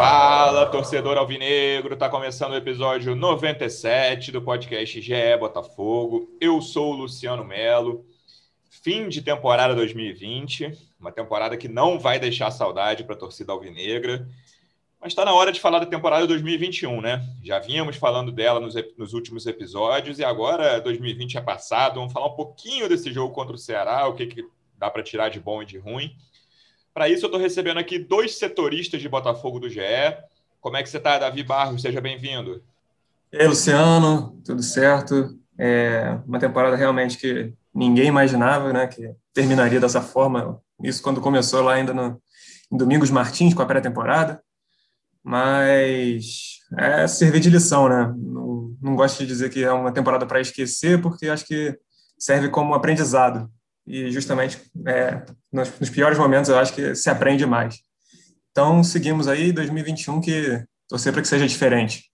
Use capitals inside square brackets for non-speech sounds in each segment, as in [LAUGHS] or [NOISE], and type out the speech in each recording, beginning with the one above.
Fala, torcedor alvinegro, tá começando o episódio 97 do podcast GE Botafogo. Eu sou o Luciano Melo. Fim de temporada 2020, uma temporada que não vai deixar saudade para a torcida alvinegra. Mas está na hora de falar da temporada 2021, né? Já vínhamos falando dela nos, nos, últimos episódios e agora 2020 é passado. Vamos falar um pouquinho desse jogo contra o Ceará, o que, que dá para tirar de bom e de ruim. Para isso, eu estou recebendo aqui dois setoristas de Botafogo do GE. Como é que você está, Davi Barros? Seja bem-vindo. E aí, Luciano, tudo certo? É uma temporada realmente que ninguém imaginava né, que terminaria dessa forma. Isso quando começou lá ainda no, em Domingos Martins, com a pré-temporada. Mas é servir de lição, né? Não, não gosto de dizer que é uma temporada para esquecer, porque acho que serve como aprendizado e justamente é, nos, nos, piores momentos eu acho que se aprende mais. Então seguimos aí 2021 que torcer para que seja diferente.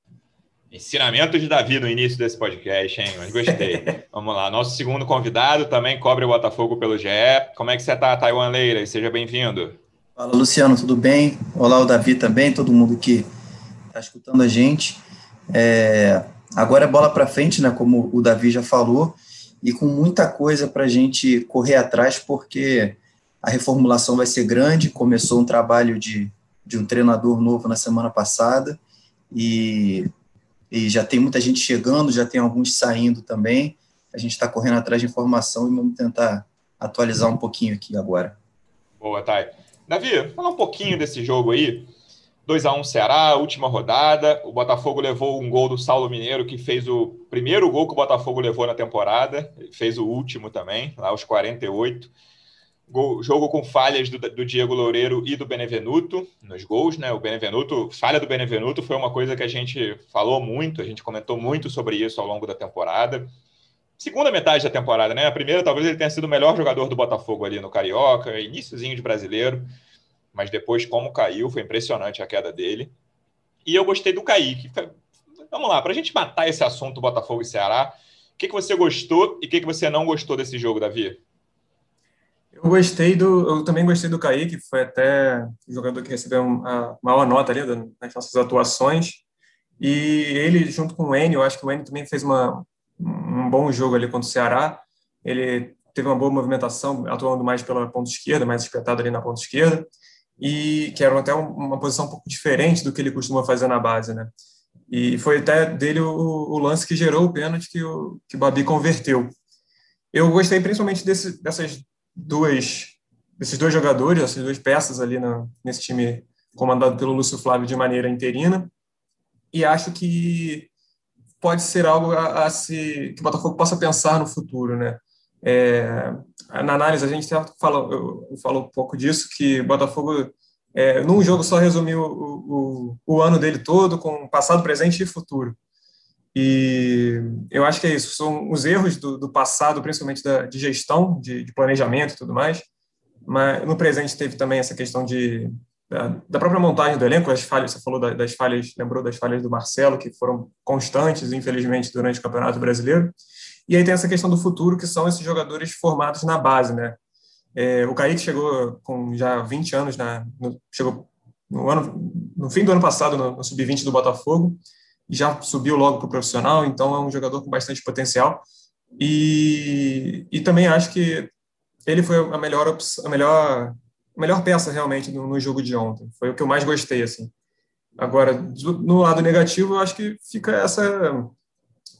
Ensinamento de Davi no início desse podcast, hein? Mas gostei. [LAUGHS] Vamos lá. Nosso segundo convidado também cobre o Botafogo pelo GE. Como é que você está, Taiwan Leira? Seja bem-vindo. Fala, Luciano, tudo bem? Olá, o Davi também, todo mundo que está escutando a gente. É, agora é bola para frente, né? Como o Davi já falou e com muita coisa para a gente correr atrás, porque a reformulação vai ser grande. Começou um trabalho de, de um treinador novo na semana passada e, e já tem muita gente chegando, já tem alguns saindo também. A gente está correndo atrás de informação e vamos tentar atualizar um pouquinho aqui agora. Boa, Thay. Davi, fala um pouquinho desse jogo aí. 2 a 1 Ceará, última rodada. O Botafogo levou um gol do Saulo Mineiro, que fez o primeiro gol que o Botafogo levou na temporada. Fez o último também, lá aos 48. Gol, jogo com falhas do, do, Diego Loureiro e do Benevenuto nos gols, né? O Benevenuto, falha do Benevenuto foi uma coisa que a gente falou muito, a gente comentou muito sobre isso ao longo da temporada. Segunda metade da temporada, né? A primeira, talvez ele tenha sido o melhor jogador do Botafogo ali no Carioca, iníciozinho de brasileiro mas depois, como caiu, foi impressionante a queda dele. E eu gostei do Kaique. Vamos lá, para a gente matar esse assunto Botafogo e Ceará, o que, que você gostou e o que, que você não gostou desse jogo, Davi? Eu gostei do. Eu também gostei do Kaique, foi até o jogador que recebeu uma maior nota ali nas nossas atuações. E ele, junto com o Enio, eu acho que o Enio também fez uma, um bom jogo ali contra o Ceará. Ele teve uma boa movimentação, atuando mais pela ponta esquerda, mais espetado ali na ponta esquerda e que era até uma posição um pouco diferente do que ele costuma fazer na base, né? E foi até dele o, o lance que gerou o pênalti que o, que o Babi converteu. Eu gostei principalmente desse, dessas duas, desses dois jogadores, essas duas peças ali nesse time comandado pelo Lúcio Flávio de maneira interina, e acho que pode ser algo a, a se que o Botafogo possa pensar no futuro, né? É, na análise, a gente fala, eu, falo um pouco disso, que Botafogo, é, num jogo, só resumiu o, o, o, ano dele todo com passado, presente e futuro. E eu acho que é isso, são os erros do, do passado, principalmente da, de gestão, de, de, planejamento e tudo mais, mas no presente teve também essa questão de, da, da própria montagem do elenco, as falhas, você falou das falhas, lembrou das falhas do Marcelo, que foram constantes, infelizmente, durante o Campeonato Brasileiro, e aí tem essa questão do futuro, que são esses jogadores formados na base, né? É, o Kaique chegou com já 20 anos, na, no, chegou no, ano, no fim do ano passado no, no Sub-20 do Botafogo, e já subiu logo para o profissional, então é um jogador com bastante potencial. E, e também acho que ele foi a melhor, a melhor, a melhor peça realmente no, no jogo de ontem. Foi o que eu mais gostei, assim. Agora, no lado negativo, eu acho que fica essa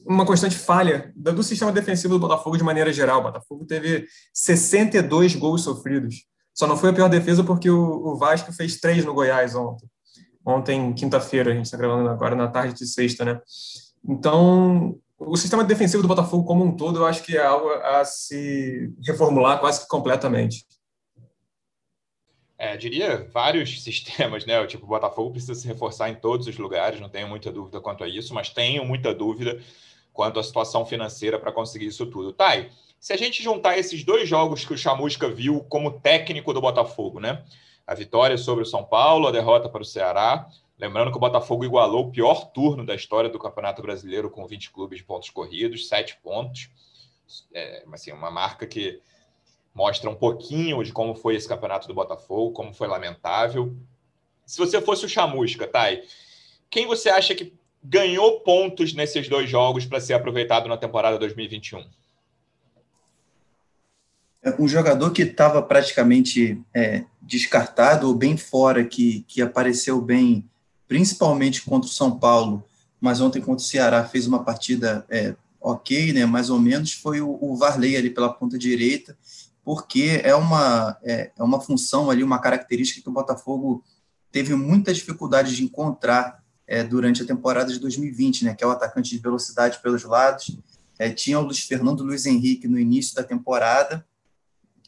uma constante falha do sistema defensivo do Botafogo de maneira geral. O Botafogo teve 62 gols sofridos. Só não foi a pior defesa porque o, Vasco fez três no Goiás ontem. Ontem, quinta-feira, a gente está gravando agora na tarde de sexta, né? Então, o sistema defensivo do Botafogo como um todo, eu acho que é algo a se reformular quase que completamente. É, diria vários [LAUGHS] sistemas, né? Tipo, o Botafogo precisa se reforçar em todos os lugares, não tenho muita dúvida quanto a isso, mas tenho muita dúvida quanto à situação financeira para conseguir isso tudo. Thay, se a gente juntar esses dois jogos que o Chamusca viu como técnico do Botafogo, né? A vitória sobre o São Paulo, a derrota para o Ceará. Lembrando que o Botafogo igualou o pior turno da história do Campeonato Brasileiro com 20 clubes de pontos corridos, 7 pontos. É, assim, uma marca que mostra um pouquinho de como foi esse campeonato do Botafogo, como foi lamentável. Se você fosse o Chamusca, Thay, quem você acha que ganhou pontos nesses dois jogos para ser aproveitado na temporada 2021? É, um jogador que estava praticamente é, descartado ou bem fora, que, que apareceu bem, principalmente contra o São Paulo, mas ontem contra o Ceará fez uma partida é, ok, né, mais ou menos, foi o, o Varley ali pela ponta direita, porque é uma, é, é uma função ali, uma característica que o Botafogo teve muita dificuldade de encontrar é, durante a temporada de 2020, né, que é o atacante de velocidade pelos lados. É, tinha o Luiz Fernando Luiz Henrique no início da temporada,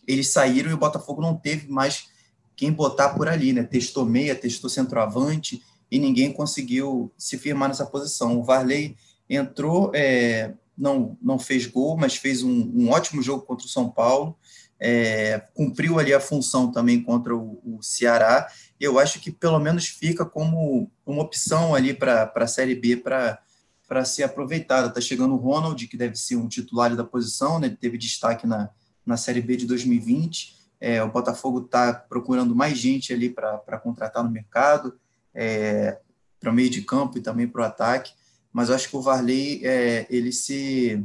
eles saíram e o Botafogo não teve mais quem botar por ali, né? Testou meia, testou centroavante e ninguém conseguiu se firmar nessa posição. O Varley entrou, é, não, não fez gol, mas fez um, um ótimo jogo contra o São Paulo é, cumpriu ali a função também contra o, o, Ceará. Eu acho que pelo menos fica como uma opção ali para a Série B para ser aproveitada. Está chegando o Ronald, que deve ser um titular da posição, né? ele teve destaque na, na Série B de 2020. É, o Botafogo está procurando mais gente ali para contratar no mercado, é, para o meio de campo e também para o ataque. Mas eu acho que o Varley é, ele se,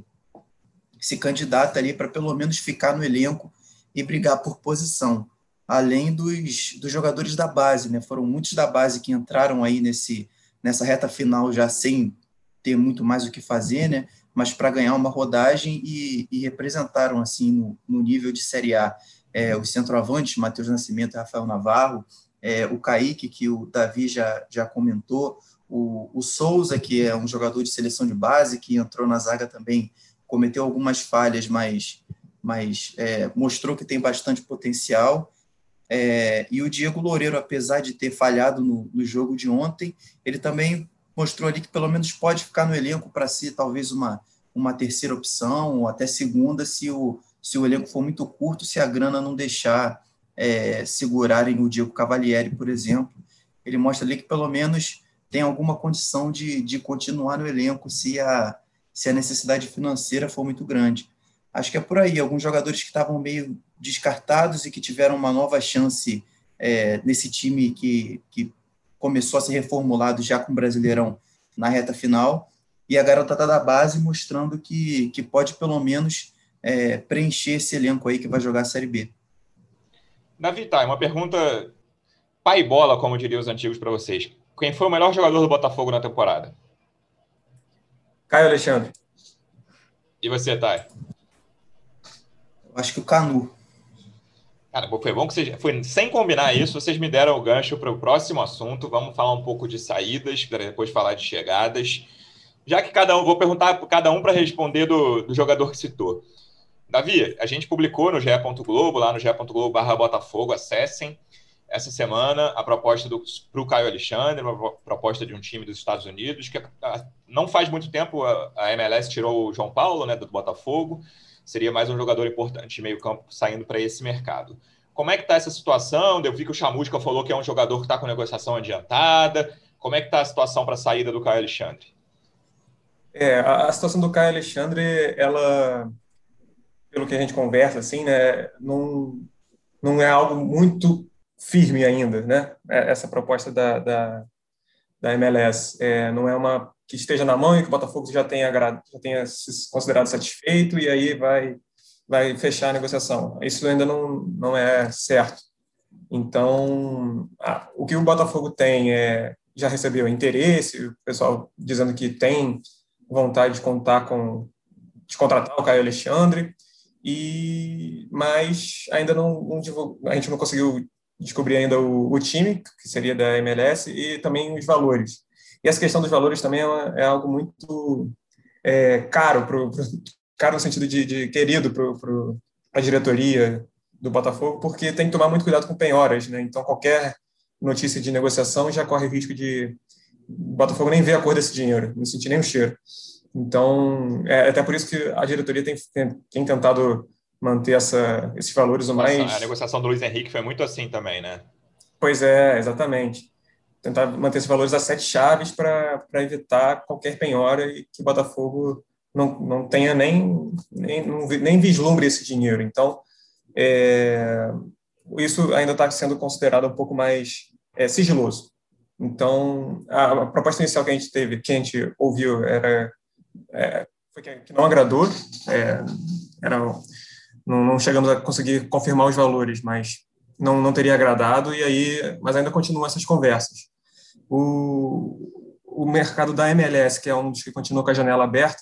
se candidata ali para pelo menos ficar no elenco e brigar por posição, além dos, dos jogadores da base, né? Foram muitos da base que entraram aí nesse, nessa reta final já sem ter muito mais o que fazer, né? Mas para ganhar uma rodagem e, e representaram assim no, no, nível de Série A é, os centroavantes, Matheus Nascimento e Rafael Navarro, é, o Kaique, que o Davi já, já comentou, o, o Souza, que é um jogador de seleção de base, que entrou na zaga também, cometeu algumas falhas, mas mas é, mostrou que tem bastante potencial. É, e o Diego Loureiro, apesar de ter falhado no, no, jogo de ontem, ele também mostrou ali que pelo menos pode ficar no elenco para ser talvez uma, uma terceira opção, ou até segunda, se o, se o elenco for muito curto, se a grana não deixar é, segurarem o Diego Cavalieri, por exemplo. Ele mostra ali que pelo menos tem alguma condição de, de continuar no elenco se a, se a necessidade financeira for muito grande. Acho que é por aí. Alguns jogadores que estavam meio descartados e que tiveram uma nova chance é, nesse time que, que começou a ser reformulado já com o Brasileirão na reta final. E a garotada da base mostrando que, que pode pelo menos é, preencher esse elenco aí que vai jogar a Série B. Davi, tá, uma pergunta pai bola, como diriam os antigos para vocês. Quem foi o melhor jogador do Botafogo na temporada? Caio Alexandre. E você, Thay? Acho que o Canu. Cara, foi bom que vocês. Foi, sem combinar isso, vocês me deram o gancho para o próximo assunto. Vamos falar um pouco de saídas, para depois falar de chegadas. Já que cada um, vou perguntar para cada um para responder do, do jogador que citou. Davi, a gente publicou no GE. Globo, lá no ge.globo barra Botafogo, acessem. Essa semana, a proposta para o Caio Alexandre, uma proposta de um time dos Estados Unidos, que ah, não faz muito tempo a, a MLS tirou o João Paulo, né, do Botafogo seria mais um jogador importante de meio campo saindo para esse mercado. Como é que está essa situação? Eu vi que o Chamusca falou que é um jogador que está com negociação adiantada. Como é que está a situação para a saída do Caio Alexandre? É, a, a, situação do Caio Alexandre, ela, pelo que a gente conversa, assim, né, não, não é algo muito firme ainda, né? É, essa proposta da, da, da MLS é, não é uma que esteja na mão e que o Botafogo já tenha, já tenha se considerado satisfeito e aí vai, vai fechar a negociação. Isso ainda não, não é certo. Então, o que o Botafogo tem é já recebeu interesse, o pessoal dizendo que tem vontade de contar com de contratar o Caio Alexandre, e mas ainda não, não a gente não conseguiu descobrir ainda o, o, time que seria da MLS e também os valores. E essa questão dos valores também é, é algo muito é, caro, pro, pro, caro no sentido de, de querido para a diretoria do Botafogo, porque tem que tomar muito cuidado com penhoras, né? Então, qualquer notícia de negociação já corre risco de o Botafogo nem ver a cor desse dinheiro, não sentir nem o cheiro. Então, é até por isso que a diretoria tem, tem, tem tentado manter essa, esses valores o mais. a negociação do Luiz Henrique foi muito assim também, né? Pois é, exatamente. Tentar manter esses valores a sete chaves para evitar qualquer penhora e que o Botafogo não, não tenha nem, nem, nem vislumbre esse dinheiro. Então, é, isso ainda está sendo considerado um pouco mais é, sigiloso. Então, a, a, proposta inicial que a gente teve, que a gente ouviu, era é, foi que, que, não agradou. É, era, não, não, chegamos a conseguir confirmar os valores, mas não, não teria agradado. E aí, mas ainda continuam essas conversas. O, o mercado da MLS, que é um dos que continua com a janela aberta,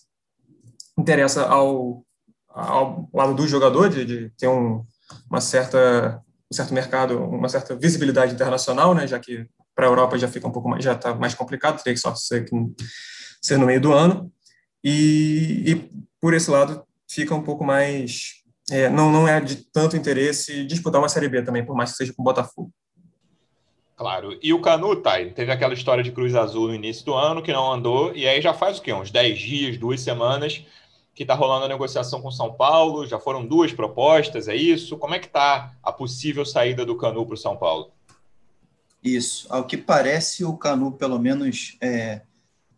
interessa ao, ao lado do jogador de, de ter um, uma certa um certo mercado, uma certa visibilidade internacional, né, já que para a Europa já fica um pouco mais, já está mais complicado, teria que só ser, ser no meio do ano, e, e por esse lado fica um pouco mais, é, não, não é de tanto interesse disputar uma Série B também, por mais que seja com o Botafogo. Claro. E o Canu, tá, teve aquela história de Cruz Azul no início do ano que não andou, e aí já faz o quê? Uns 10 dias, duas semanas, que está rolando a negociação com São Paulo. Já foram duas propostas, é isso? Como é que está a possível saída do Canu para o São Paulo? Isso. Ao que parece, o Canu, pelo menos é,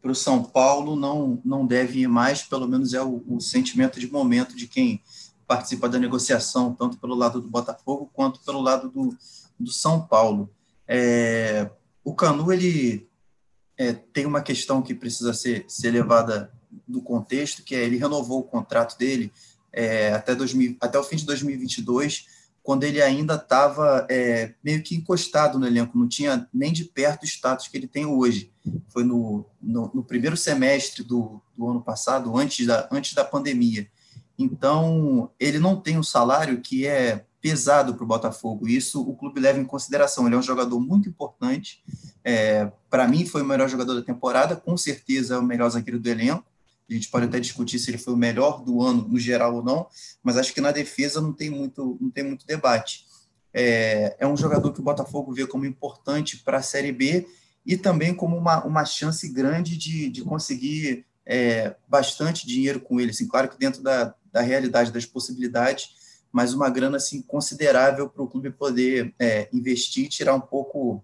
para o São Paulo, não, não deve ir mais, pelo menos é o, o, sentimento de momento de quem participa da negociação, tanto pelo lado do Botafogo quanto pelo lado do, do São Paulo. É, o Canu, ele é, tem uma questão que precisa ser, ser levada do contexto, que é ele renovou o contrato dele é, até, 2000, até o fim de 2022, quando ele ainda estava é, meio que encostado no elenco, não tinha nem de perto o status que ele tem hoje. Foi no, no, no primeiro semestre do, do, ano passado, antes da, antes da pandemia. Então, ele não tem um salário que é pesado para o Botafogo. Isso o clube leva em consideração. Ele é um jogador muito importante. É, para mim, foi o melhor jogador da temporada, com certeza é o melhor zagueiro do elenco. A gente pode até discutir se ele foi o melhor do ano no geral ou não, mas acho que na defesa não tem muito, não tem muito debate. É, é um jogador que o Botafogo vê como importante para a Série B e também como uma, uma chance grande de, de conseguir é, bastante dinheiro com ele. Assim, claro que dentro da, da realidade das possibilidades, mas uma grana assim, considerável para o clube poder é, investir tirar um pouco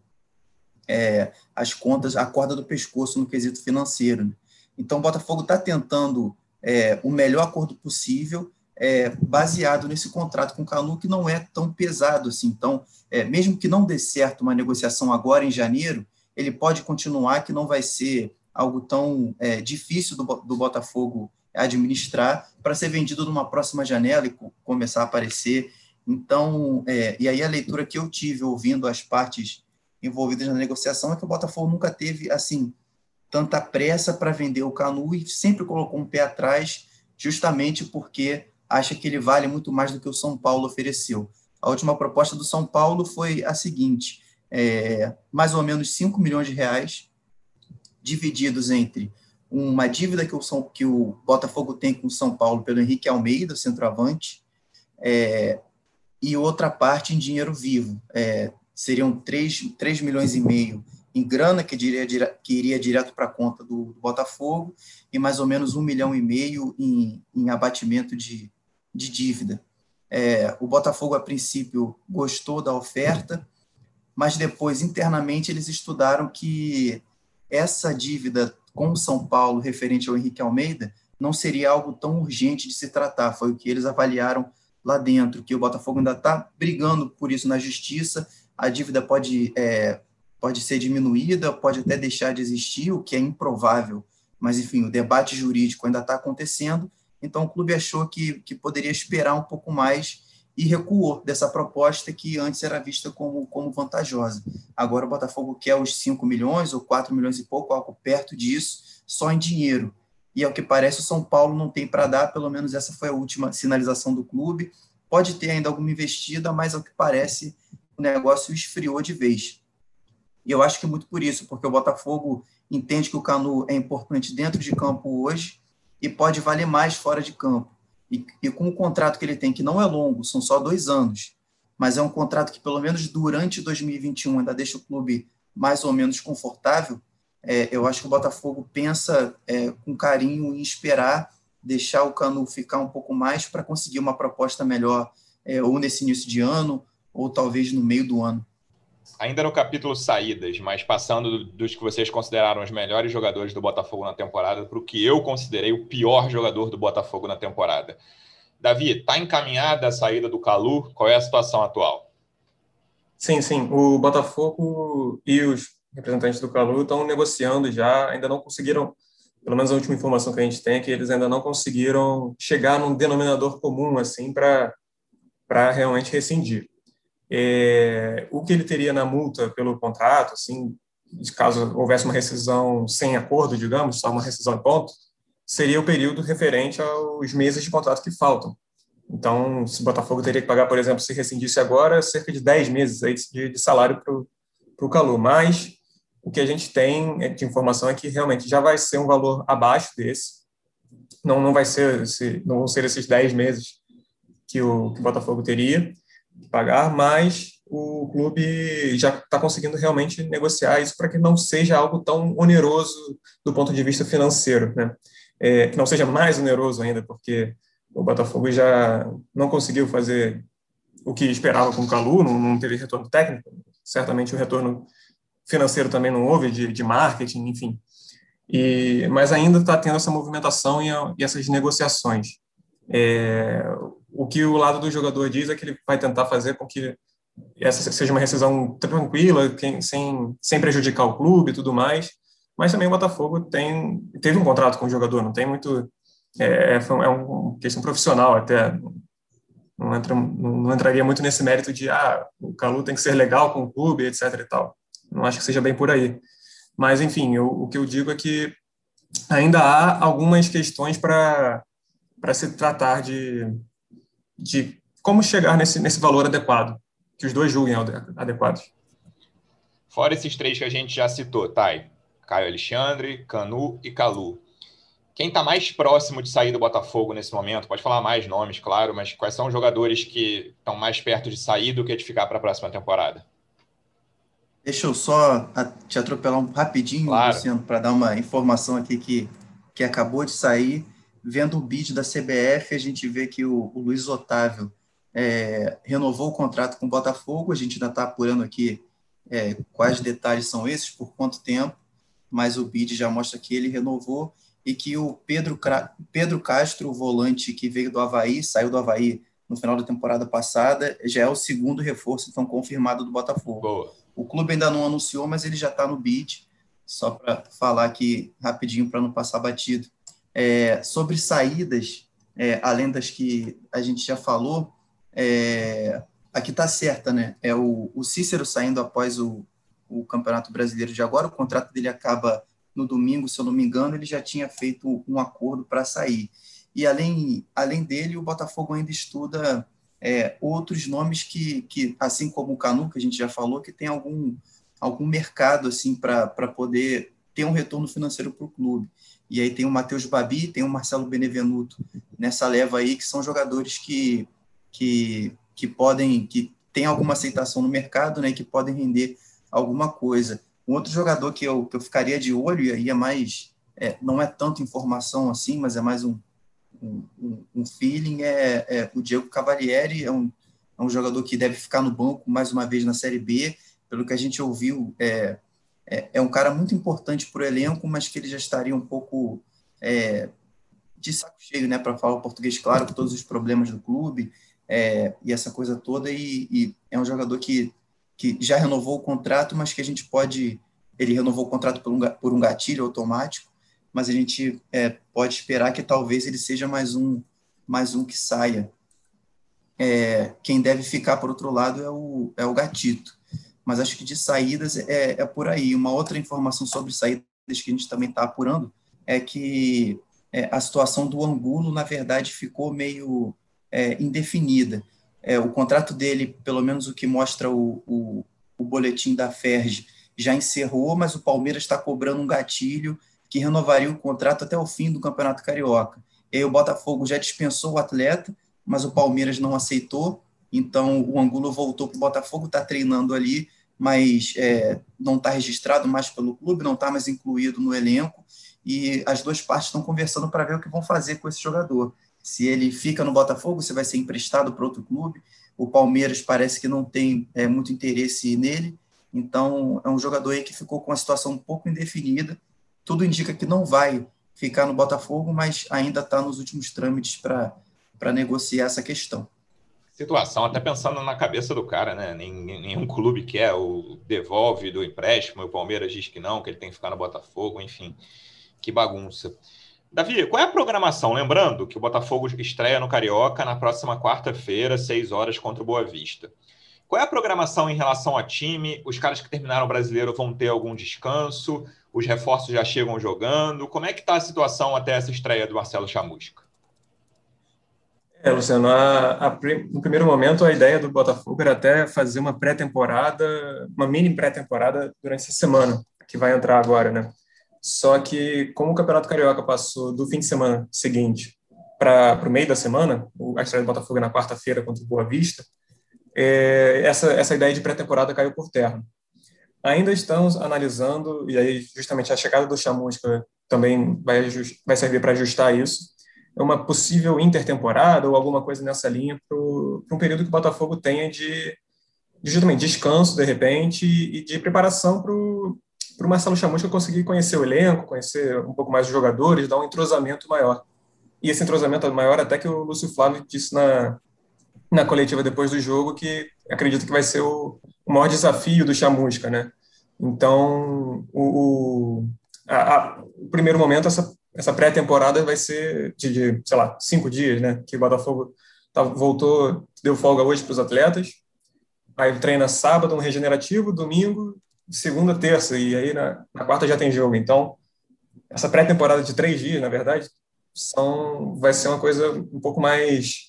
é, as contas, a corda do pescoço no quesito financeiro. Né? Então, o Botafogo está tentando é, o melhor acordo possível, é, baseado nesse contrato com o Canu, que não é tão pesado assim. Então, é, mesmo que não dê certo uma negociação agora em janeiro, ele pode continuar, que não vai ser algo tão é, difícil do, do Botafogo administrar para ser vendido numa próxima janela e começar a aparecer. Então, é, e aí a leitura que eu tive ouvindo as partes envolvidas na negociação é que o Botafogo nunca teve assim tanta pressa para vender o Canu e sempre colocou um pé atrás, justamente porque acha que ele vale muito mais do que o São Paulo ofereceu. A última proposta do São Paulo foi a seguinte: é, mais ou menos 5 milhões de reais, divididos entre uma dívida que o, São, que o Botafogo tem com o São Paulo pelo Henrique Almeida, centroavante, é, e outra parte em dinheiro vivo. É, seriam 3, 3 milhões e meio em grana que, diria, que iria direto para a conta do, do, Botafogo e mais ou menos um milhão e meio em, em abatimento de, de dívida. É, o Botafogo, a princípio, gostou da oferta, mas depois, internamente, eles estudaram que essa dívida com São Paulo, referente ao Henrique Almeida, não seria algo tão urgente de se tratar. Foi o que eles avaliaram lá dentro, que o Botafogo ainda está brigando por isso na justiça, a dívida pode é, pode ser diminuída, pode até deixar de existir, o que é improvável, mas enfim, o debate jurídico ainda está acontecendo, então o clube achou que, que poderia esperar um pouco mais e recuou dessa proposta que antes era vista como, como vantajosa. Agora o Botafogo quer os 5 milhões ou 4 milhões e pouco, algo perto disso, só em dinheiro. E ao que parece, o São Paulo não tem para dar, pelo menos essa foi a última sinalização do clube. Pode ter ainda alguma investida, mas ao que parece, o negócio esfriou de vez. E eu acho que muito por isso, porque o Botafogo entende que o Canu é importante dentro de campo hoje e pode valer mais fora de campo. E, e com o contrato que ele tem, que não é longo, são só dois anos, mas é um contrato que, pelo menos durante 2021, ainda deixa o clube mais ou menos confortável. É, eu acho que o Botafogo pensa é, com carinho em esperar deixar o Canu ficar um pouco mais para conseguir uma proposta melhor, é, ou nesse início de ano, ou talvez no meio do ano. Ainda no capítulo saídas, mas passando dos que vocês consideraram os melhores jogadores do Botafogo na temporada para o que eu considerei o pior jogador do Botafogo na temporada. Davi, está encaminhada a saída do Calu? Qual é a situação atual? Sim, sim. O Botafogo e os representantes do Calu estão negociando já, ainda não conseguiram, pelo menos a última informação que a gente tem é que eles ainda não conseguiram chegar num denominador comum assim para realmente rescindir. É, o que ele teria na multa pelo contrato, assim, caso houvesse uma rescisão sem acordo, digamos, só uma rescisão em ponto, seria o período referente aos meses de contrato que faltam. Então, se o Botafogo teria que pagar, por exemplo, se rescindisse agora, cerca de 10 meses aí de, de salário para o Calu. Mas o que a gente tem de informação é que realmente já vai ser um valor abaixo desse. Não, não vai ser esse, não vão ser esses 10 meses que o, que o Botafogo teria pagar, mas o clube já está conseguindo realmente negociar isso para que não seja algo tão oneroso do ponto de vista financeiro, né? É, que não seja mais oneroso ainda, porque o Botafogo já não conseguiu fazer o que esperava com o Calu, não, não teve retorno técnico, certamente o retorno financeiro também não houve, de, de marketing, enfim. E, mas ainda está tendo essa movimentação e, e essas negociações. É, o que o lado do jogador diz é que ele vai tentar fazer com que essa seja uma rescisão tranquila, sem, sem prejudicar o clube e tudo mais. Mas também o Botafogo tem, teve um contrato com o jogador, não tem muito. É, é, é uma questão profissional até. Não, entra, não entraria muito nesse mérito de ah, o Calu tem que ser legal com o clube, etc. e tal. Não acho que seja bem por aí. Mas, enfim, eu, o que eu digo é que ainda há algumas questões para se tratar de, de como chegar nesse, nesse valor adequado, que os dois julguem adequados. Fora esses três que a gente já citou, Thay, Caio Alexandre, Canu e Calu. Quem está mais próximo de sair do Botafogo nesse momento? Pode falar mais nomes, claro, mas quais são os jogadores que estão mais perto de sair do que de ficar para a próxima temporada? Deixa eu só te atropelar um rapidinho, claro. Luciano, para dar uma informação aqui que, que acabou de sair vendo o bid da CBF, a gente vê que o, o Luiz Otávio é, renovou o contrato com o Botafogo. A gente ainda está apurando aqui é, quais detalhes são esses, por quanto tempo, mas o bid já mostra que ele renovou e que o Pedro, Pedro Castro, o volante que veio do Havaí, saiu do Havaí no final da temporada passada, já é o segundo reforço, então, confirmado do Botafogo. Boa. O clube ainda não anunciou, mas ele já está no bid, só para falar aqui rapidinho para não passar batido. É, sobre saídas, é, além das que a gente já falou, é, aqui está certa, né? É o, o, Cícero saindo após o, o Campeonato Brasileiro de agora, o contrato dele acaba no domingo, se eu não me engano, ele já tinha feito um acordo para sair. E além, além dele, o Botafogo ainda estuda é, outros nomes que, que, assim como o Canu, que a gente já falou, que tem algum, algum mercado assim para poder ter um retorno financeiro para o clube. E aí tem o Matheus Babi, tem o Marcelo Benevenuto nessa leva aí, que são jogadores que, que, que podem, que tem alguma aceitação no mercado, né, que podem render alguma coisa. Um outro jogador que eu, que eu ficaria de olho, e aí é mais, é, não é tanto informação assim, mas é mais um, um, um feeling, é, é, o Diego Cavalieri, é um, é um jogador que deve ficar no banco mais uma vez na Série B, pelo que a gente ouviu, é, é, é um cara muito importante para o elenco, mas que ele já estaria um pouco é, de saco cheio, né, para falar o português claro, com todos os problemas do clube é, e essa coisa toda. E, e, é um jogador que, que já renovou o contrato, mas que a gente pode. Ele renovou o contrato por um, por um gatilho automático, mas a gente é, pode esperar que talvez ele seja mais um, mais um que saia. É, quem deve ficar, por outro lado, é o, é o Gatito mas acho que de saídas é, é por aí. Uma outra informação sobre saídas que a gente também está apurando é que é, a situação do Angulo, na verdade, ficou meio é, indefinida. É, o contrato dele, pelo menos o que mostra o, o, o boletim da FERJ, já encerrou, mas o Palmeiras está cobrando um gatilho que renovaria o contrato até o fim do Campeonato Carioca. E aí o Botafogo já dispensou o atleta, mas o Palmeiras não aceitou Então, o Angulo voltou para o Botafogo, está treinando ali, mas é, não está registrado mais pelo clube, não está mais incluído no elenco, e as duas partes estão conversando para ver o que vão fazer com esse jogador. Se ele fica no Botafogo, se vai ser emprestado para outro clube. O Palmeiras parece que não tem é, muito interesse nele, então é um jogador aí que ficou com a situação um pouco indefinida. Tudo indica que não vai ficar no Botafogo, mas ainda está nos últimos trâmites para negociar essa questão situação, até pensando na cabeça do cara, né? Nenhum clube quer, o devolve do empréstimo, o Palmeiras diz que não, que ele tem que ficar no Botafogo, enfim, que bagunça. Davi, qual é a programação? Lembrando que o Botafogo estreia no Carioca na próxima quarta-feira, seis horas, contra o Boa Vista. Qual é a programação em relação a time? Os caras que terminaram o brasileiro vão ter algum descanso? Os reforços já chegam jogando? Como é que está a situação até essa estreia do Marcelo Chamusca? É, Luciano, a, a, no primeiro momento a ideia do Botafogo era até fazer uma pré-temporada, uma mini pré-temporada durante essa semana, que vai entrar agora, né? Só que, como o Campeonato Carioca passou do fim de semana seguinte para o meio da semana, a estreia do Botafogo é na quarta-feira contra o Boa Vista, é, essa, essa ideia de pré-temporada caiu por terra. Ainda estamos analisando, e aí justamente a chegada do Chamusca também vai, vai servir para ajustar isso, uma possível intertemporada ou alguma coisa nessa linha para um período que o Botafogo tenha de, de justamente descanso, de repente, e de preparação para o Marcelo Chamusca conseguir conhecer o elenco, conhecer um pouco mais os jogadores, dar um entrosamento maior. E esse entrosamento é maior até que o Lúcio Flávio disse na, na coletiva depois do jogo, que acredito que vai ser o, o maior desafio do Chamusca, né? Então, o, o, a, a, o primeiro momento, essa essa pré-temporada vai ser de, de, sei lá, cinco dias, né? Que o Botafogo tá, voltou, deu folga hoje para os atletas. Aí treina sábado, um regenerativo, domingo, segunda, terça, e aí na, na quarta já tem jogo. Então, essa pré-temporada de três dias, na verdade, são, vai ser uma coisa um pouco mais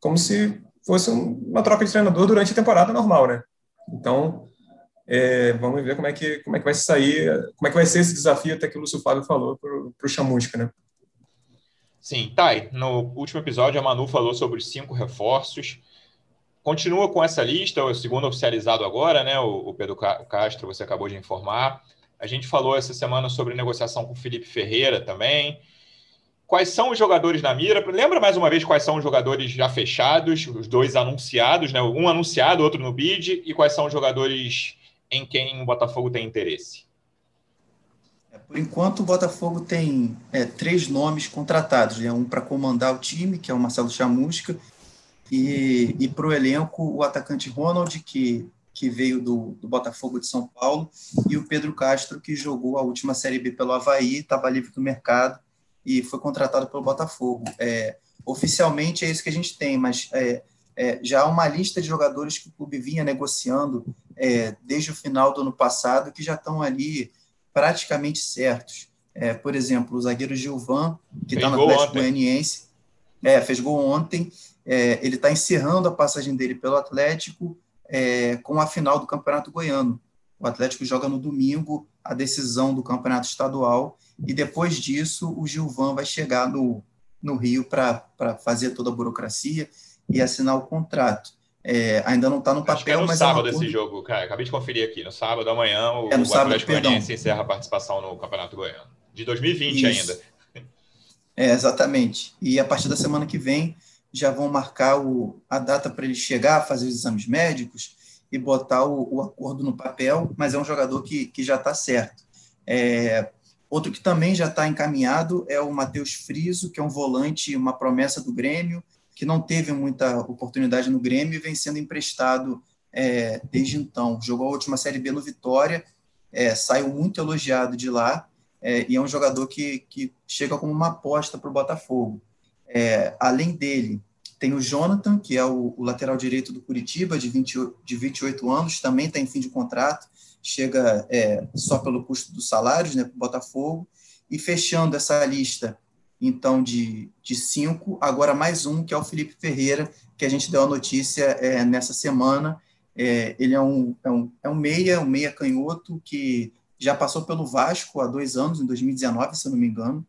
como se fosse uma troca de treinador durante a temporada normal, né? Então, é, vamos ver como é, que, como é que vai sair, como é que vai ser esse desafio até que o Lúcio Flávio falou para o Chamusca, né? Sim, Thay, no último episódio a Manu falou sobre os cinco reforços. Continua com essa lista, o segundo oficializado agora, né? O, o Pedro Castro, você acabou de informar. A gente falou essa semana sobre negociação com o Felipe Ferreira também. Quais são os jogadores na mira? Lembra mais uma vez quais são os jogadores já fechados, os dois anunciados, né? Um anunciado, outro no bid, e quais são os jogadores em quem o Botafogo tem interesse? É, por enquanto, o Botafogo tem é, três nomes contratados: né? um para comandar o time, que é o Marcelo Chamusca, e, e para o elenco, o atacante Ronald, que, que veio do, do Botafogo de São Paulo, e o Pedro Castro, que jogou a última Série B pelo Havaí, estava livre do mercado e foi contratado pelo Botafogo. É, oficialmente é isso que a gente tem, mas é, é, já há uma lista de jogadores que o clube vinha negociando é, desde o final do ano passado, que já estão ali praticamente certos. É, por exemplo, o zagueiro Gilvan, que está no Atlético Goianiense, é, fez gol ontem, é, ele está encerrando a passagem dele pelo Atlético é, com a final do Campeonato Goiano. O Atlético joga no domingo a decisão do Campeonato Estadual e depois disso o Gilvan vai chegar no, no Rio para fazer toda a burocracia e assinar o contrato. É, ainda não está no papel, Acho que é no mas sábado é esse jogo, cara. Acabei de conferir aqui. No sábado amanhã, o, é no o sábado, Atlético Goianiense encerra a participação no Campeonato Goiano. De 2020 Isso. ainda. É, exatamente. E a partir da semana que vem já vão marcar o, a data para ele chegar, fazer os exames médicos e botar o, o, acordo no papel, mas é um jogador que, que já está certo. É, outro que também já está encaminhado é o Matheus Friso, que é um volante, uma promessa do Grêmio, que não teve muita oportunidade no Grêmio e vem sendo emprestado é, desde então. Jogou a última Série B no Vitória, é, saiu muito elogiado de lá é, e é um jogador que, que chega como uma aposta para o Botafogo. É, além dele, tem o Jonathan, que é o, o, lateral direito do Curitiba, de, 20, de 28 anos, também está em fim de contrato, chega é, só pelo custo dos salários né, para o Botafogo. E fechando essa lista, então de, de cinco, agora mais um, que é o Felipe Ferreira, que a gente deu a notícia é, nessa semana. É, ele é um, é, um, é um meia, um meia canhoto, que já passou pelo Vasco há dois anos, em 2019, se eu não me engano.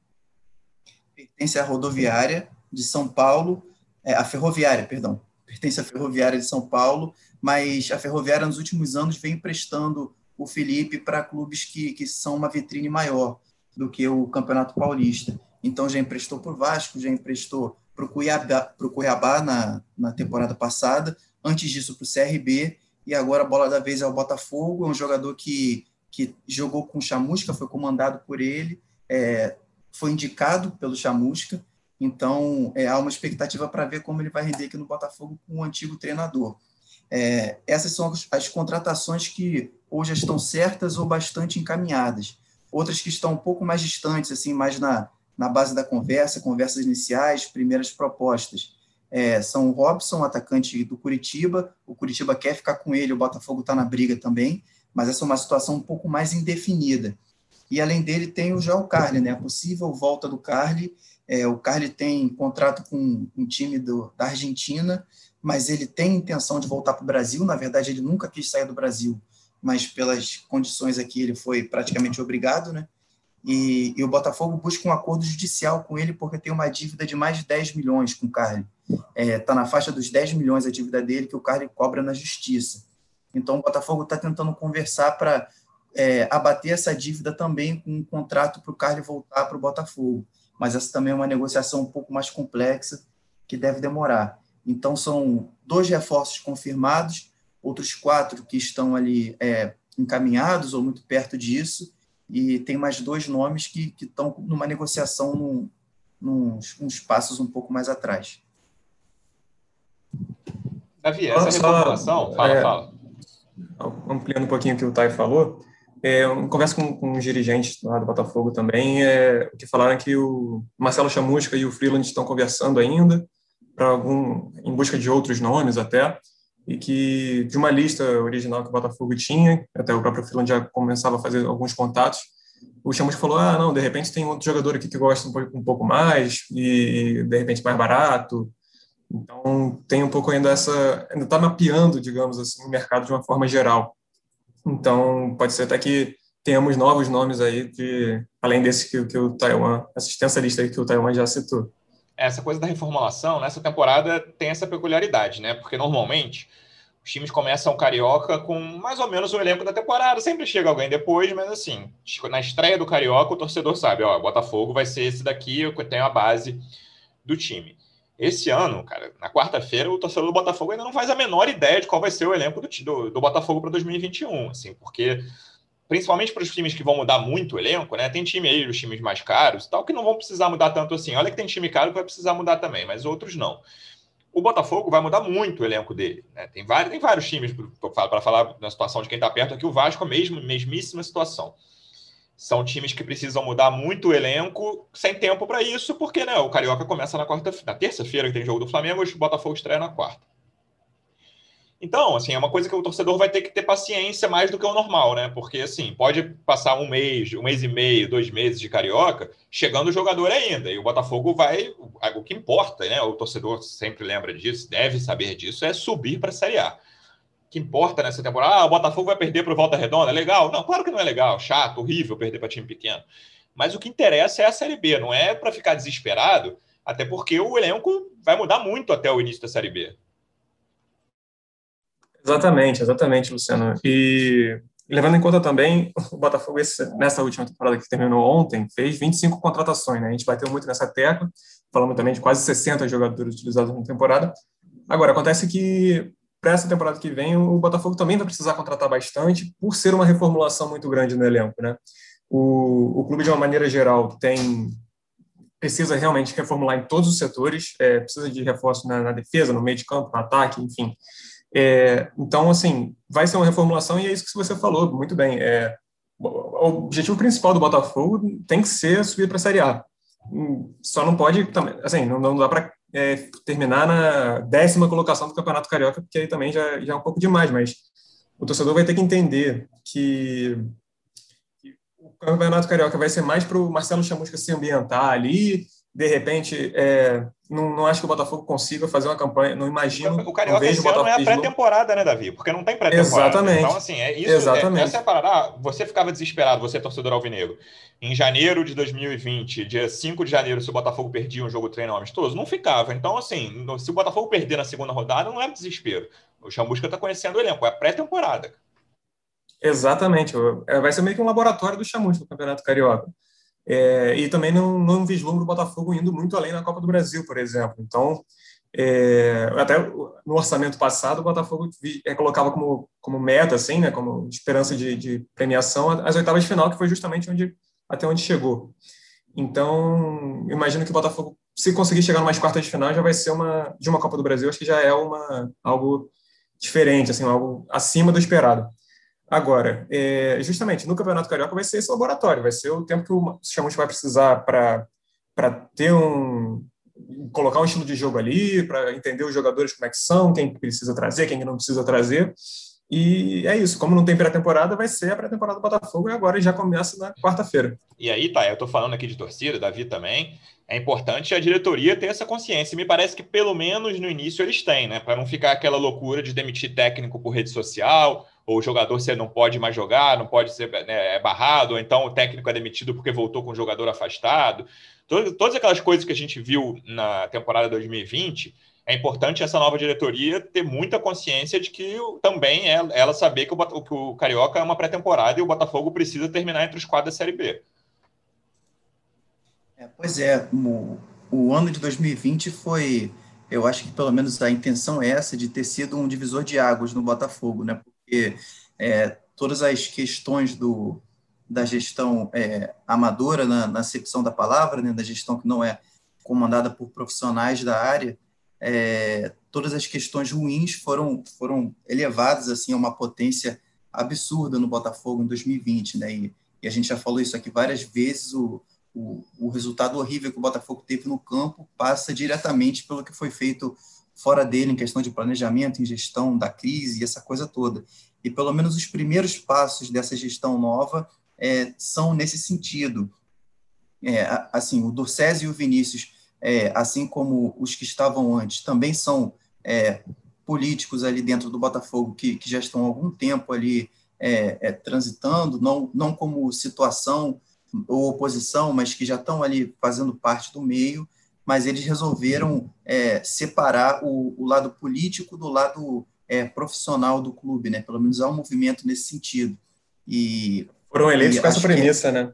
Pertence à rodoviária de São Paulo, é, a ferroviária, perdão, pertence à Ferroviária de São Paulo, mas a Ferroviária nos últimos anos vem emprestando o Felipe para clubes que, que são uma vitrine maior do que o Campeonato Paulista. Então já emprestou para o Vasco, já emprestou para o Cuiabá, pro Cuiabá na, na temporada passada, antes disso para o CRB, e agora a bola da vez é o Botafogo, é um jogador que, que jogou com o Chamusca, foi comandado por ele, é, foi indicado pelo Chamusca, então é, há uma expectativa para ver como ele vai render aqui no Botafogo com o antigo treinador. É, essas são as, as contratações que já estão certas ou bastante encaminhadas. Outras que estão um pouco mais distantes, assim, mais na, na base da conversa, conversas iniciais, primeiras propostas. É, são o Robson, atacante do Curitiba. O Curitiba quer ficar com ele, o Botafogo está na briga também, mas essa é uma situação um pouco mais indefinida. E além dele tem o João Carli, né? A possível volta do Carli. É, o Carli tem contrato com um time do, da Argentina, mas ele tem intenção de voltar para o Brasil. Na verdade, ele nunca quis sair do Brasil, mas pelas condições aqui ele foi praticamente obrigado, né? E, e, o Botafogo busca um acordo judicial com ele porque tem uma dívida de mais de 10 milhões com o Carly. Está é, tá na faixa dos 10 milhões a dívida dele que o Carly cobra na justiça. Então o Botafogo está tentando conversar para é, abater essa dívida também com um contrato para o Carly voltar para o Botafogo. Mas essa também é uma negociação um pouco mais complexa que deve demorar. Então são dois reforços confirmados, outros quatro que estão ali é, encaminhados ou muito perto disso, e tem mais dois nomes que estão numa negociação num, nos uns passos um pouco mais atrás. Davi, essa Só, reformulação, fala, é, fala. Ampliando um pouquinho o que o Tai falou, é, eu converso com, com os dirigentes lá do Botafogo também, é, que falaram que o Marcelo Chamusca e o Freeland estão conversando ainda, para algum em busca de outros nomes até, e que de uma lista original que o Botafogo tinha, até o próprio Freeland já começava a fazer alguns contatos, o Chamusca falou, ah, não, de repente tem outro jogador aqui que gosta um pouco, mais, e de repente mais barato, então tem um pouco ainda essa, ainda está mapeando, digamos assim, o mercado de uma forma geral. Então pode ser até que tenhamos novos nomes aí, de, além desse que, que o Taiwan, essa extensa lista que o Taiwan já citou essa coisa da reformulação, nessa temporada tem essa peculiaridade, né? Porque normalmente os times começam o Carioca com mais ou menos o elenco da temporada. Sempre chega alguém depois, mas assim, na estreia do Carioca, o torcedor sabe, ó, Botafogo vai ser esse daqui, eu tenho a base do time. Esse ano, cara, na quarta-feira, o torcedor do Botafogo ainda não faz a menor ideia de qual vai ser o elenco do, do, do Botafogo para 2021, assim, porque principalmente para os times que vão mudar muito o elenco, né? Tem time aí, os times mais caros e tal, que não vão precisar mudar tanto assim. Olha que tem time caro que vai precisar mudar também, mas outros não. O Botafogo vai mudar muito o elenco dele. Né? Tem, vários, tem vários times, para falar na situação de quem está perto aqui, o Vasco, a mesma, mesmíssima situação. São times que precisam mudar muito o elenco sem tempo para isso, porque né, o Carioca começa na, quarta, na terça-feira, que tem jogo do Flamengo, o Botafogo estreia na quarta. Então, assim, é uma coisa que o torcedor vai ter que ter paciência mais do que o normal, né? Porque, assim, pode passar um mês, um mês e meio, dois meses de carioca, chegando o jogador ainda. E o Botafogo vai. O que importa, né? O torcedor sempre lembra disso, deve saber disso, é subir para a Série A. O que importa nessa temporada? Ah, o Botafogo vai perder para o Volta Redonda, legal? Não, claro que não é legal, chato, horrível perder para time pequeno. Mas o que interessa é a Série B, não é para ficar desesperado, até porque o elenco vai mudar muito até o início da Série B. Exatamente, exatamente, Luciano. E levando em conta também, o Botafogo, esse, nessa última temporada que terminou ontem, fez 25 contratações, né? A gente bateu muito nessa tecla, falamos também de quase 60 jogadores utilizados na temporada. Agora, acontece que para essa temporada que vem, o Botafogo também vai precisar contratar bastante, por ser uma reformulação muito grande no elenco, né? O, o clube, de uma maneira geral, tem precisa realmente reformular em todos os setores, é, precisa de reforço na, na defesa, no meio de campo, no ataque, enfim. É, então, assim, vai ser uma reformulação e é isso que você falou, muito bem. É, o objetivo principal do Botafogo tem que ser subir para a Série A. Só não pode, assim, não, não dá para é, terminar na décima colocação do Campeonato Carioca, porque aí também já, já é um pouco demais, mas o torcedor vai ter que entender que o Campeonato Carioca vai ser mais para o Marcelo Chamusca se ambientar ali, de repente, é, não, não acho que o Botafogo consiga fazer uma campanha, não imagino. O Carioca esse ano é a pré-temporada, né, Davi? Porque não tem pré-temporada. Exatamente. Então, assim, é isso. É, Exatamente. É, essa é a parada. Ah, você ficava desesperado, você torcedor alvinegro. Em janeiro de 2020, dia 5 de janeiro, se o Botafogo perdia um jogo treino amistoso, não ficava. Então, assim, se o Botafogo perder na segunda rodada, não é desespero. O Chamusca está conhecendo o elenco, é pré-temporada. Exatamente. É, vai ser meio que um laboratório do Chamusca no Campeonato Carioca. É, e também não, não vislumbro o Botafogo indo muito além na Copa do Brasil, por exemplo. Então, é, até no orçamento passado, o Botafogo é, colocava como, como meta, assim, né, como esperança de, de, premiação, as oitavas de final, que foi justamente onde, até onde chegou. Então, imagino que o Botafogo, se conseguir chegar mais quartas de final, já vai ser uma de uma Copa do Brasil, acho que já é uma, algo diferente, assim, algo acima do esperado. Agora, é, justamente no Campeonato Carioca vai ser esse laboratório, vai ser o tempo que o Chamus vai precisar para ter um. colocar um estilo de jogo ali, para entender os jogadores como é que são, quem precisa trazer, quem não precisa trazer. E é isso, como não tem pré-temporada, vai ser a pré-temporada do Botafogo e agora já começa na quarta-feira. E aí, tá, eu tô falando aqui de torcida, Davi também. É importante a diretoria ter essa consciência. Me parece que pelo menos no início eles têm, né? Para não ficar aquela loucura de demitir técnico por rede social ou o jogador você não pode mais jogar, não pode ser né, é barrado, ou então o técnico é demitido porque voltou com o jogador afastado. Todas, aquelas coisas que a gente viu na temporada 2020, é importante essa nova diretoria ter muita consciência de que também é, ela saber que o, que o Carioca é uma pré-temporada e o Botafogo precisa terminar entre os quadros da Série B. É, pois é, o, o ano de 2020 foi, eu acho que pelo menos a intenção é essa, de ter sido um divisor de águas no Botafogo, né? Porque é, todas as questões do, da gestão é, amadora, na, na acepção da palavra, né, da gestão que não é comandada por profissionais da área, é, todas as questões ruins foram, foram elevadas assim, a uma potência absurda no Botafogo em 2020. Né, e, e a gente já falou isso aqui várias vezes, o, o, o resultado horrível que o Botafogo teve no campo passa diretamente pelo que foi feito fora dele em questão de planejamento, em gestão da crise essa coisa toda. E pelo menos os primeiros passos dessa gestão nova é, são nesse sentido. É, assim, o Dorcésio e o Vinícius, é, assim como os que estavam antes, também são é, políticos ali dentro do Botafogo que, que já estão há algum tempo ali é, é, transitando, não, não como situação ou oposição, mas que já estão ali fazendo parte do meio mas eles resolveram é, separar o, o, lado político do lado é, profissional do clube, né? Pelo menos há um movimento nesse sentido. E foram eleitos com essa premissa, né?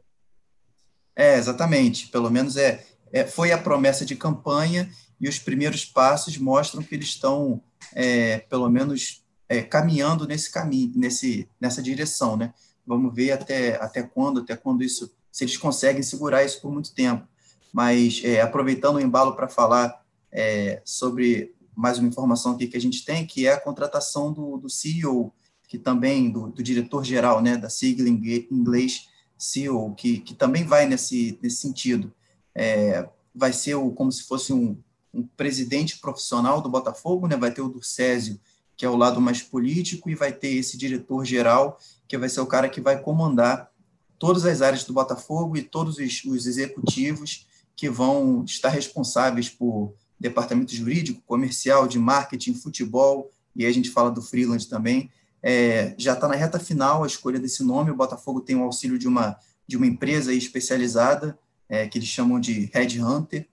É, exatamente. Pelo menos é, é, foi a promessa de campanha e os primeiros passos mostram que eles estão, é, pelo menos, é, caminhando nesse caminho, nesse, nessa direção, né? Vamos ver até, até quando, até quando isso, se eles conseguem segurar isso por muito tempo mas é, aproveitando o embalo para falar é, sobre mais uma informação aqui que a gente tem, que é a contratação do, do CEO, que também, do, do diretor-geral, né, da sigla em inglês CEO, que, que também vai nesse, nesse sentido. É, vai ser o, como se fosse um, um presidente profissional do Botafogo, né, vai ter o Durcésio, que é o lado mais político, e vai ter esse diretor-geral, que vai ser o cara que vai comandar todas as áreas do Botafogo e todos os, os executivos que vão estar responsáveis por departamento jurídico, comercial, de marketing, futebol, e aí a gente fala do freelance também. É, já está na reta final a escolha desse nome. O Botafogo tem o auxílio de uma, de uma empresa especializada, é, que eles chamam de Headhunter.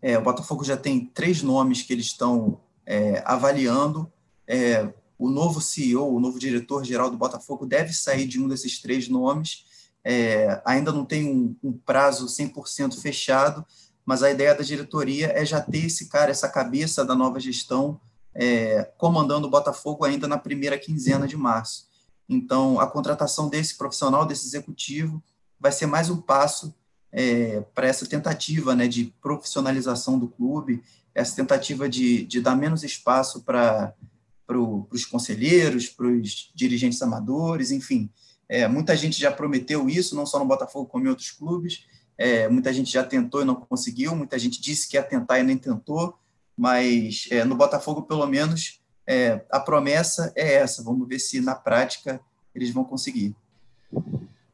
É, o Botafogo já tem três nomes que eles estão é, avaliando. É, o novo CEO, o novo diretor-geral do Botafogo, deve sair de um desses três nomes é, ainda não tem um, um prazo 100% fechado, mas a ideia da diretoria é já ter esse cara, essa cabeça da nova gestão é, comandando o Botafogo ainda na primeira quinzena de março. Então, a contratação desse profissional, desse executivo, vai ser mais um passo é, para essa tentativa né, de profissionalização do clube, essa tentativa de, de dar menos espaço para pro, os conselheiros, para os dirigentes amadores, enfim, é, muita gente já prometeu isso, não só no Botafogo, como em outros clubes. É, muita gente já tentou e não conseguiu, muita gente disse que ia tentar e nem tentou, mas é, no Botafogo, pelo menos, é, a promessa é essa. Vamos ver se na prática eles vão conseguir.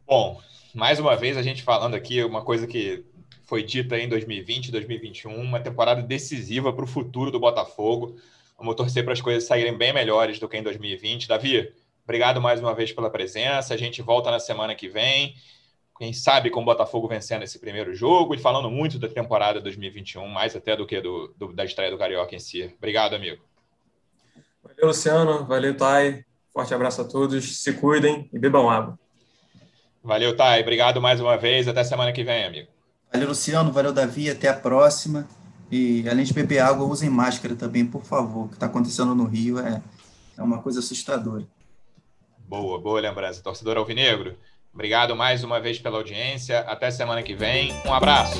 Bom, mais uma vez a gente falando aqui uma coisa que foi dita em 2020, 2021, uma temporada decisiva para o futuro do Botafogo. Vamos torcer para as coisas saírem bem melhores do que em 2020. Davi, obrigado mais uma vez pela presença. A gente volta na semana que vem. Quem sabe com o Botafogo vencendo esse primeiro jogo e falando muito da temporada 2021, mais até do que do, do da estreia do Carioca em si. Obrigado, amigo. Valeu, Luciano. Valeu, Thay. Forte abraço a todos. Se cuidem e bebam água. Valeu, Thay. Obrigado mais uma vez. Até semana que vem, amigo. Valeu, Luciano. Valeu, Davi. Até a próxima. E além de beber água, usem máscara também, por favor. O que está acontecendo no Rio é, é uma coisa assustadora. Boa, boa lembrança. Torcedor Alvinegro, obrigado mais uma vez pela audiência. Até semana que vem. Um abraço.